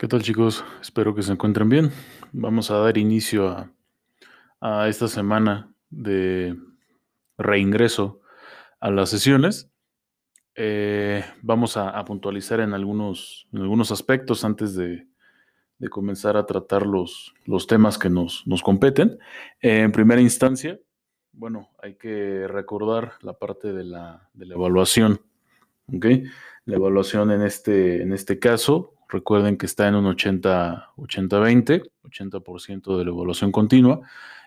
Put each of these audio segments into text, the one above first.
¿Qué tal chicos? Espero que se encuentren bien. Vamos a dar inicio a, esta semana de reingreso a las sesiones. Eh, vamos a, puntualizar en algunos, algunos aspectos antes de, comenzar a tratar los, los temas que nos, competen. Eh, en primera instancia, bueno, hay que recordar la parte de la, evaluación. La evaluación en este, en este caso Recuerden que está en un 80-20, 80%, de la evaluación continua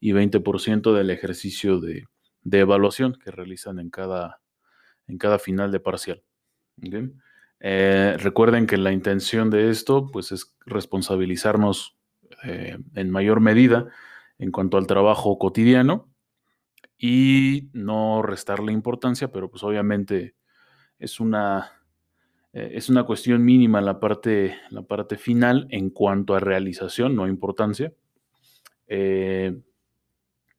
y 20% del ejercicio de, evaluación que realizan en cada, en cada final de parcial. Eh, recuerden que la intención de esto pues, es responsabilizarnos eh, en mayor medida en cuanto al trabajo cotidiano y no restarle importancia, pero pues obviamente es una eh, es una cuestión mínima la parte, la parte final en cuanto a realización, no importancia, eh,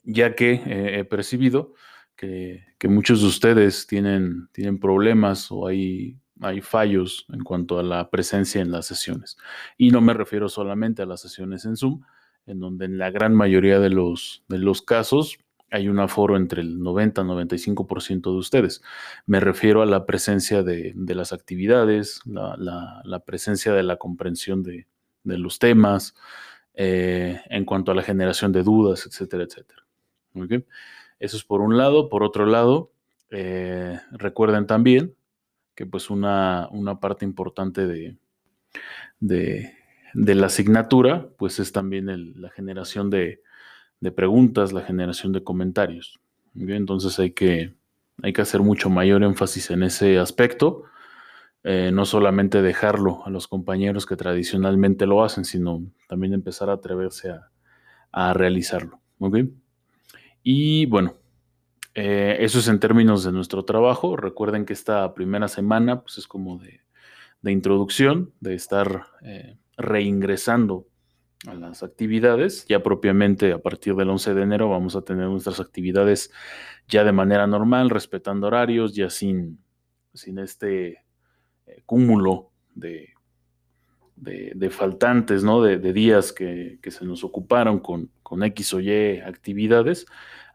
ya que eh, he percibido que, muchos de ustedes tienen, tienen problemas o hay, hay fallos en cuanto a la presencia en las sesiones. Y no me refiero solamente a las sesiones en Zoom, en donde en la gran mayoría de los, de los casos hay un aforo entre el 90 y 95% de ustedes. Me refiero a la presencia de, las actividades, la, presencia de la comprensión de, los temas, eh, en cuanto a la generación de dudas, etcétera, etcétera. Eso es por un lado. Por otro lado, eh, recuerden también que pues una, una parte importante de, de, la asignatura pues es también la generación de, de preguntas, la generación de comentarios. Entonces hay que, hay que hacer mucho mayor énfasis en ese aspecto. Eh, no solamente dejarlo a los compañeros que tradicionalmente lo hacen, sino también empezar a atreverse a, realizarlo. Y bueno, eh, eso es en términos de nuestro trabajo. Recuerden que esta primera semana pues, es como de, introducción, de estar eh, reingresando a las actividades. Ya propiamente a partir del 11 de enero vamos a tener nuestras actividades ya de manera normal, respetando horarios, ya sin, sin este eh, cúmulo de, de, faltantes, ¿no? De, días que, se nos ocuparon con, con, X o Y actividades.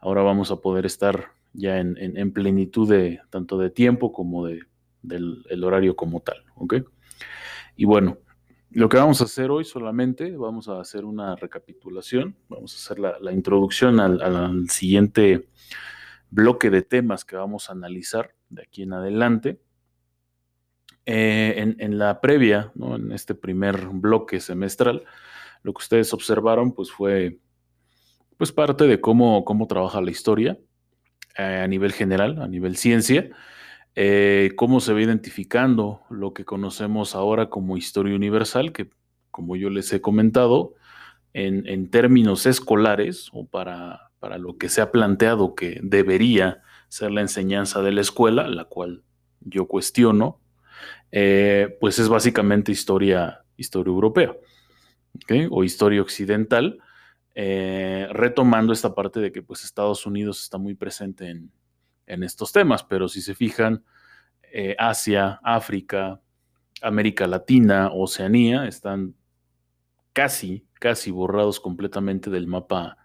Ahora vamos a poder estar ya en, plenitud de tanto de tiempo como de, del el horario como tal. Y bueno, lo que vamos a hacer hoy solamente, vamos a hacer una recapitulación, vamos a hacer la, introducción al, siguiente bloque de temas que vamos a analizar de aquí en adelante. Eh, en, la previa, en este primer bloque semestral, lo que ustedes observaron pues fue pues parte de cómo, cómo trabaja la historia eh, a nivel general, a nivel ciencia, eh, cómo se va identificando lo que conocemos ahora como historia universal, que como yo les he comentado, en, términos escolares o para, para, lo que se ha planteado que debería ser la enseñanza de la escuela, la cual yo cuestiono, eh, pues es básicamente historia, historia europea o historia occidental, eh, retomando esta parte de que pues Estados Unidos está muy presente en, en estos temas, pero si se fijan, eh, Asia, África, América Latina, Oceanía, están casi, casi borrados completamente del mapa,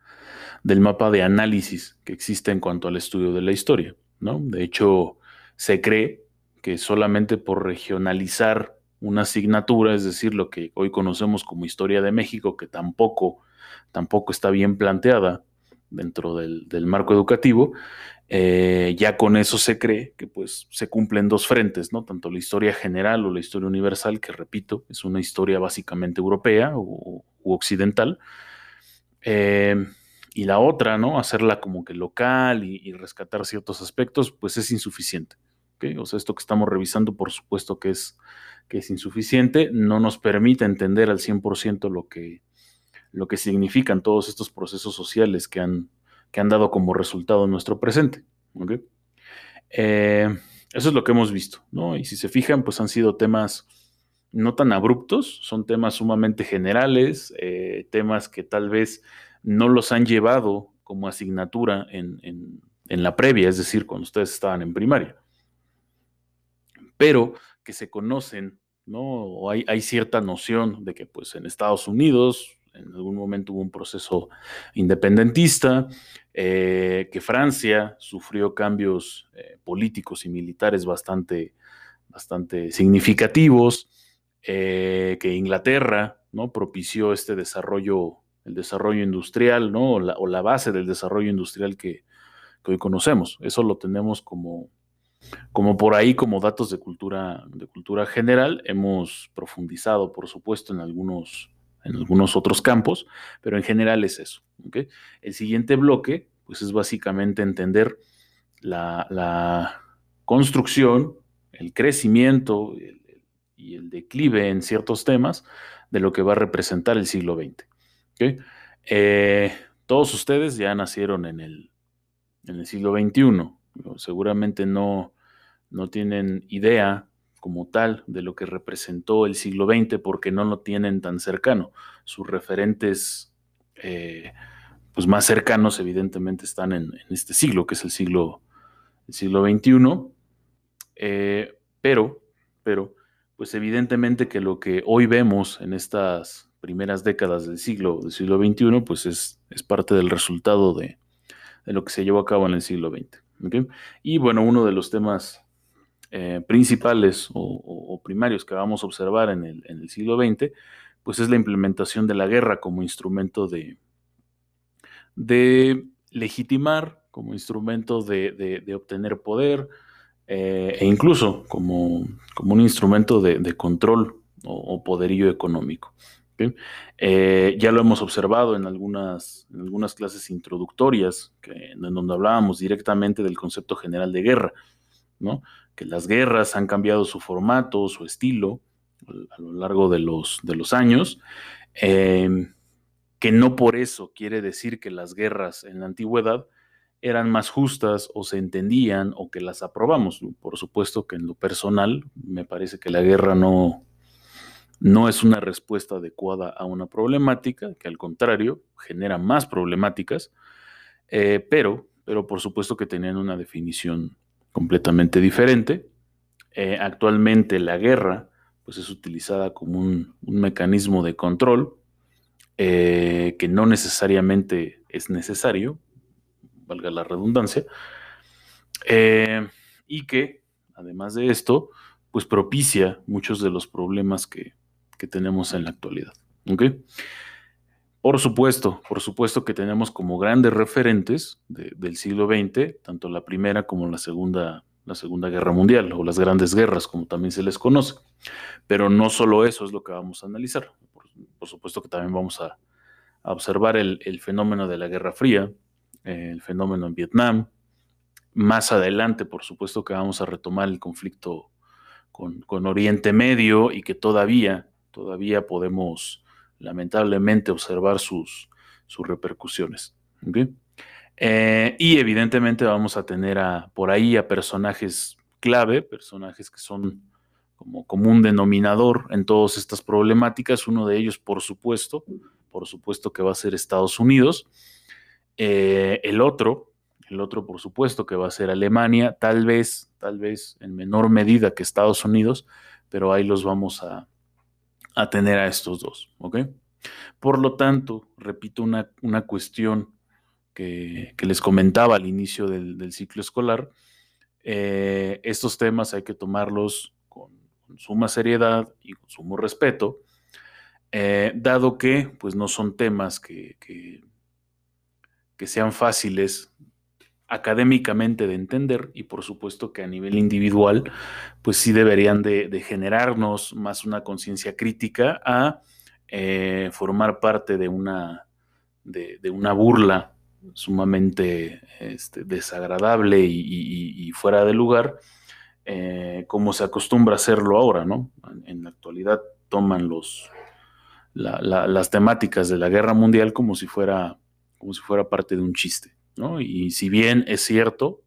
del mapa de análisis que existe en cuanto al estudio de la historia. ¿no? De hecho, se cree que solamente por regionalizar una asignatura, es decir, lo que hoy conocemos como historia de México, que tampoco, tampoco está bien planteada dentro del, del marco educativo, eh, ya con eso se cree que pues se cumplen dos frentes, ¿no? Tanto la historia general o la historia universal, que repito, es una historia básicamente europea u, occidental, eh, y la otra, ¿no? Hacerla como que local y, rescatar ciertos aspectos, pues es insuficiente. O sea, esto que estamos revisando, por supuesto que es, que es insuficiente, no nos permite entender al 100% lo que, lo que significan todos estos procesos sociales que han que han dado como resultado nuestro presente. Eh, eso es lo que hemos visto, ¿no? Y si se fijan, pues han sido temas no tan abruptos, son temas sumamente generales, eh, temas que tal vez no los han llevado como asignatura en, en la previa, es decir, cuando ustedes estaban en primaria, pero que se conocen ¿no? O hay, hay cierta noción de que pues en Estados Unidos en algún momento hubo un proceso independentista, eh, que Francia sufrió cambios eh, políticos y militares bastante, bastante significativos, eh, que Inglaterra ¿no? propició este desarrollo, el desarrollo industrial, ¿no? o, la, base del desarrollo industrial que, que, hoy conocemos. Eso lo tenemos como, como por ahí, como datos de cultura, de cultura general. Hemos profundizado, por supuesto, en algunos en algunos otros campos, pero en general es eso. El siguiente bloque, pues es básicamente entender la, construcción, el crecimiento y el declive en ciertos temas de lo que va a representar el siglo XX. Eh, todos ustedes ya nacieron en el, en el siglo XXI, seguramente no, no tienen idea como tal de lo que representó el siglo XX porque no lo tienen tan cercano. Sus referentes eh, pues más cercanos evidentemente están en, este siglo, que es el siglo, el siglo XXI, eh, pero, pero pues evidentemente que lo que hoy vemos en estas primeras décadas del siglo, del siglo XXI, pues es, es parte del resultado de, lo que se llevó a cabo en el siglo XX. Y bueno, uno de los temas eh, principales o, primarios que vamos a observar en el, siglo XX, pues es la implementación de la guerra como instrumento de, legitimar, como instrumento de, obtener poder eh, e incluso como, un instrumento de, control o, poderío económico. Eh, ya lo hemos observado en algunas, en algunas clases introductorias, en donde hablábamos directamente del concepto general de guerra, ¿no? Que las guerras han cambiado su formato, su estilo a lo largo de los, de los años, em, que no por eso quiere decir que las guerras en la antigüedad eran más justas o se entendían o que las aprobamos. Por supuesto que en lo personal me parece que la guerra no, no es una respuesta adecuada a una problemática, que al contrario genera más problemáticas, eh, pero, pero por supuesto que tenían una definición completamente diferente. Eh, actualmente la guerra pues, es utilizada como un, mecanismo de control eh, que no necesariamente es necesario, valga la redundancia, eh, y que además de esto, pues propicia muchos de los problemas que, tenemos en la actualidad. Por supuesto, por supuesto que tenemos como grandes referentes del siglo XX, tanto la Primera como la Segunda, la Segunda Guerra Mundial, o las grandes guerras, como también se les conoce. Pero no solo eso es lo que vamos a analizar. Por, supuesto que también vamos a, observar el, fenómeno de la Guerra Fría, el fenómeno en Vietnam. Más adelante, por supuesto que vamos a retomar el conflicto con, con Oriente Medio y que todavía, todavía podemos lamentablemente observar sus, sus repercusiones. Eh, y evidentemente vamos a tener a, por ahí a personajes clave, personajes que son como común denominador en todas estas problemáticas. Uno de ellos, por supuesto, por supuesto que va a ser Estados Unidos. Eh, el otro, el otro, por supuesto, que va a ser Alemania, tal vez, tal vez en menor medida que Estados Unidos, pero ahí los vamos a, a tener a estos dos, ¿ok? Por lo tanto, repito una, una cuestión que, les comentaba al inicio del, ciclo escolar, eh, estos temas hay que tomarlos con, suma seriedad y con sumo respeto, eh, dado que pues, no son temas que, que, que sean fáciles académicamente de entender y por supuesto que a nivel individual, pues sí deberían de, generarnos más una conciencia crítica a eh, formar parte de una, de, una burla sumamente este, desagradable y, fuera de lugar, eh, como se acostumbra hacerlo ahora, ¿no? En, la actualidad toman los, las temáticas de la guerra mundial como si fuera, como si fuera parte de un chiste. Y si bien es cierto,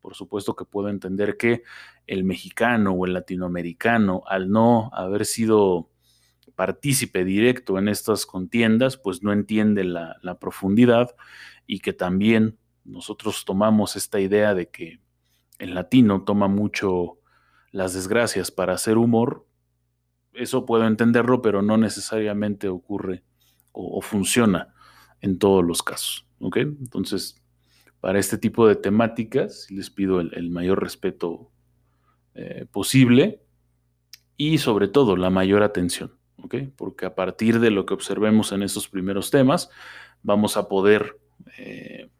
por supuesto que puedo entender que el mexicano o el latinoamericano, al no haber sido partícipe directo en estas contiendas, pues no entiende la, profundidad y que también nosotros tomamos esta idea de que el latino toma mucho las desgracias para hacer humor, eso puedo entenderlo, pero no necesariamente ocurre o, funciona en todos los casos. ¿Ok? Entonces, para este tipo de temáticas, les pido el, mayor respeto eh, posible y sobre todo la mayor atención. Porque a partir de lo que observemos en estos primeros temas, vamos a poder eh,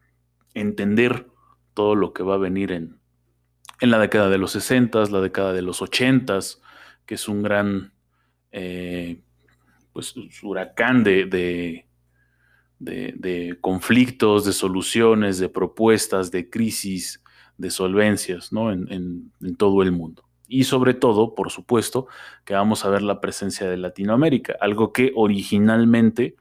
entender todo lo que va a venir en, en la década de los 60, la década de los 80, que es un gran eh, pues, huracán de, conflictos, de soluciones, de propuestas, de crisis, de solvencias ¿no? en, todo el mundo. Y sobre todo, por supuesto, que vamos a ver la presencia de Latinoamérica, algo que originalmente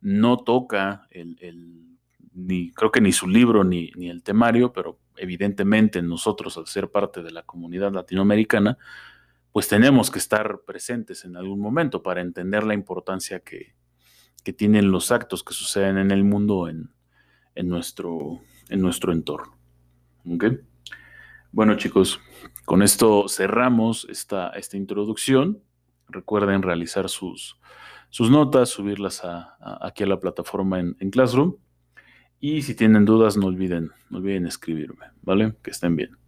no toca el, ni creo que ni su libro ni, ni el temario, pero evidentemente nosotros al ser parte de la comunidad latinoamericana, pues tenemos que estar presentes en algún momento para entender la importancia que, tienen los actos que suceden en el mundo en, nuestro, en nuestro entorno. Bueno chicos, con esto cerramos esta, esta introducción. Recuerden realizar sus, sus notas, subirlas aquí a la plataforma en, en Classroom. Y si tienen dudas, no olviden, no olviden escribirme, ¿vale? Que estén bien.